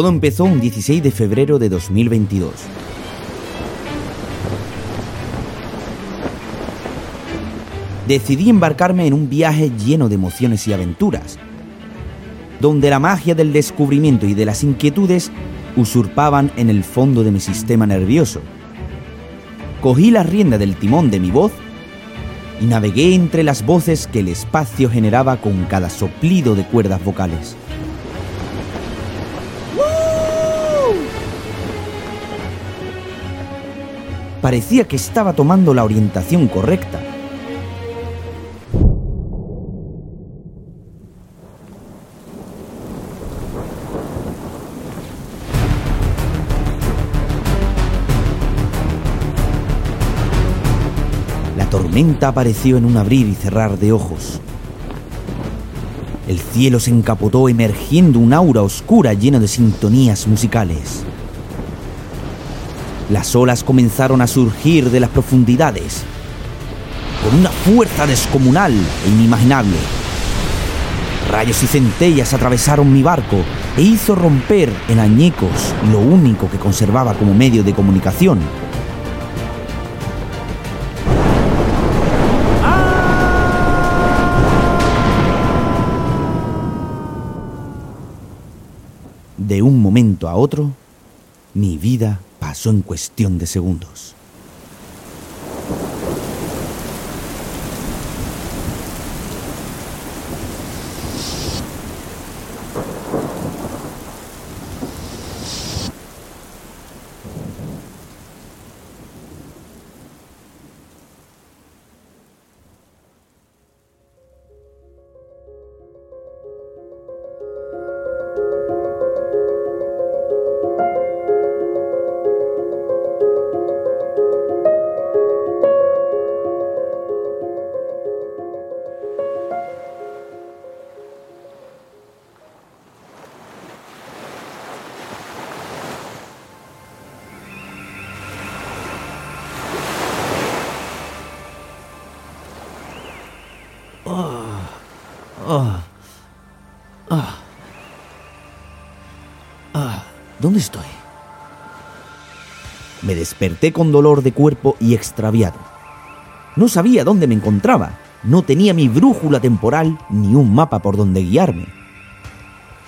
Todo empezó un 16 de febrero de 2022. Decidí embarcarme en un viaje lleno de emociones y aventuras, donde la magia del descubrimiento y de las inquietudes usurpaban en el fondo de mi sistema nervioso. Cogí la rienda del timón de mi voz y navegué entre las voces que el espacio generaba con cada soplido de cuerdas vocales. Parecía que estaba tomando la orientación correcta. La tormenta apareció en un abrir y cerrar de ojos. El cielo se encapotó emergiendo un aura oscura llena de sintonías musicales. Las olas comenzaron a surgir de las profundidades con una fuerza descomunal e inimaginable. Rayos y centellas atravesaron mi barco e hizo romper en añicos lo único que conservaba como medio de comunicación. De un momento a otro, mi vida pasó en cuestión de segundos. ¿Dónde estoy? Me desperté con dolor de cuerpo y extraviado. No sabía dónde me encontraba. No tenía mi brújula temporal ni un mapa por donde guiarme.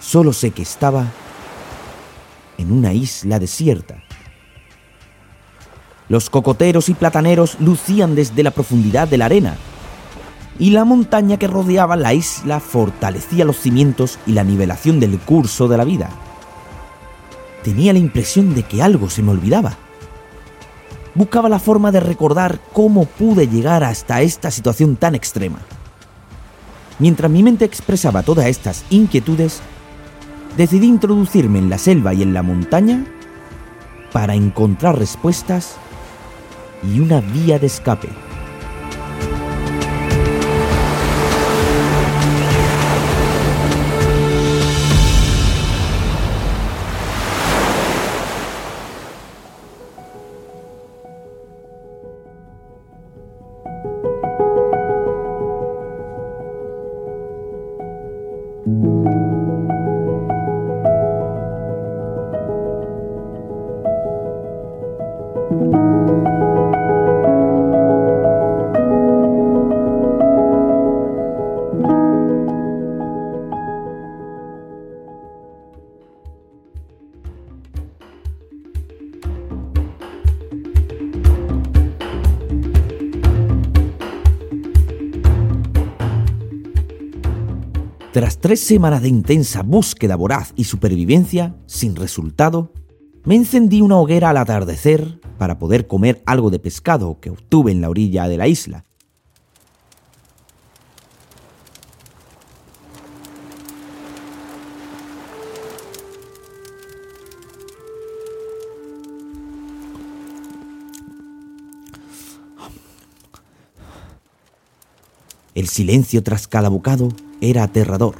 Solo sé que estaba en una isla desierta. Los cocoteros y plataneros lucían desde la profundidad de la arena, y la montaña que rodeaba la isla fortalecía los cimientos y la nivelación del curso de la vida. Tenía la impresión de que algo se me olvidaba. Buscaba la forma de recordar cómo pude llegar hasta esta situación tan extrema. Mientras mi mente expresaba todas estas inquietudes, decidí introducirme en la selva y en la montaña para encontrar respuestas y una vía de escape. Tras tres semanas de intensa búsqueda voraz y supervivencia, sin resultado, me encendí una hoguera al atardecer para poder comer algo de pescado que obtuve en la orilla de la isla. El silencio tras cada bocado era aterrador.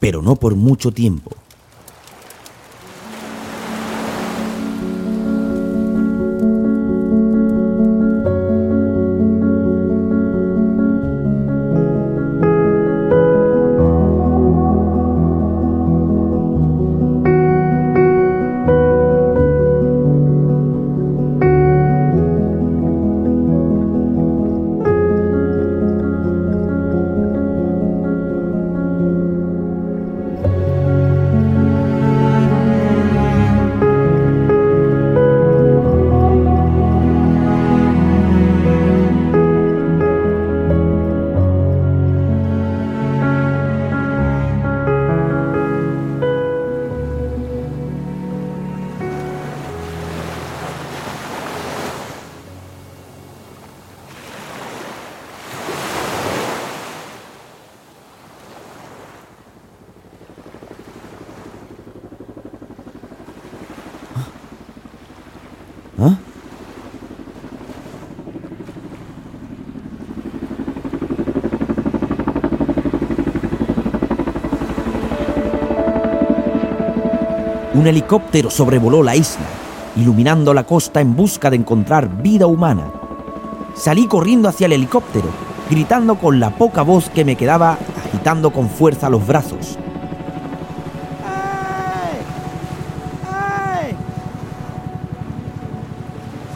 Pero no por mucho tiempo. Un helicóptero sobrevoló la isla, iluminando la costa en busca de encontrar vida humana. Salí corriendo hacia el helicóptero, gritando con la poca voz que me quedaba, agitando con fuerza los brazos. ¡Ay! ¡Ay!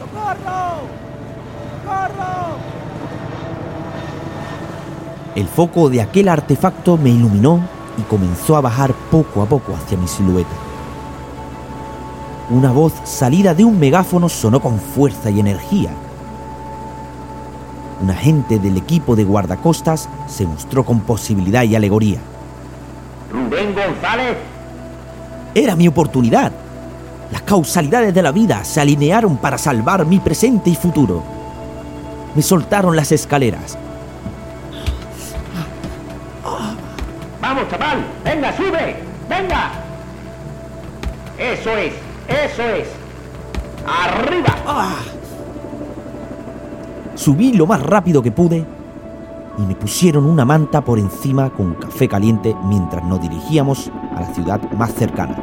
¡Socorro! ¡Socorro! El foco de aquel artefacto me iluminó y comenzó a bajar poco a poco hacia mi silueta. Una voz salida de un megáfono sonó con fuerza y energía. Un agente del equipo de guardacostas se mostró con posibilidad y alegoría. Rubén González. Era mi oportunidad. Las causalidades de la vida se alinearon para salvar mi presente y futuro. Me soltaron las escaleras. Vamos, chaval. Venga, sube. Venga. Eso es. Eso es. Arriba. Subí lo más rápido que pude y me pusieron una manta por encima con café caliente mientras nos dirigíamos a la ciudad más cercana.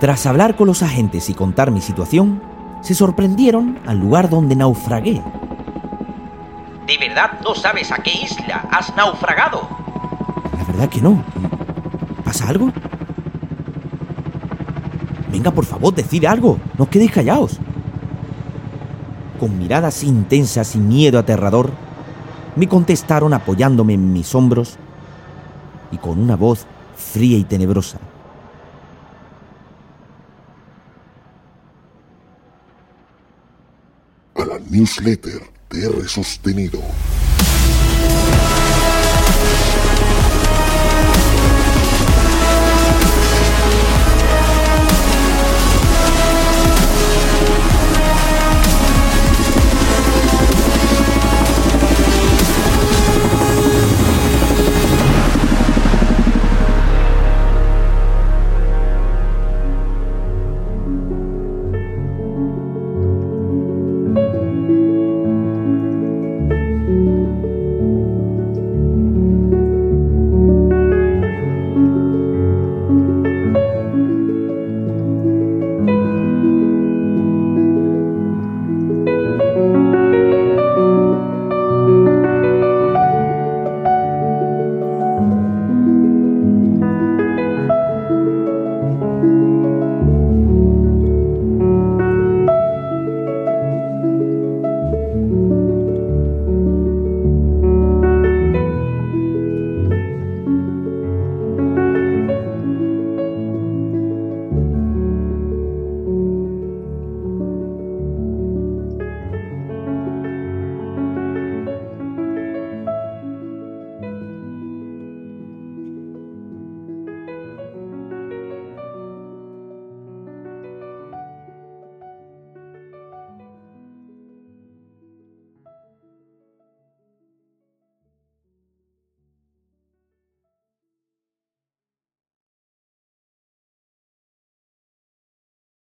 Tras hablar con los agentes y contar mi situación, se sorprendieron al lugar donde naufragué. ¿De verdad no sabes a qué isla has naufragado? Verdad que no. ¿Pasa algo? Venga, por favor, decid algo. No os quedéis callados. Con miradas intensas y miedo aterrador, me contestaron apoyándome en mis hombros y con una voz fría y tenebrosa. A la newsletter TR Sostenido.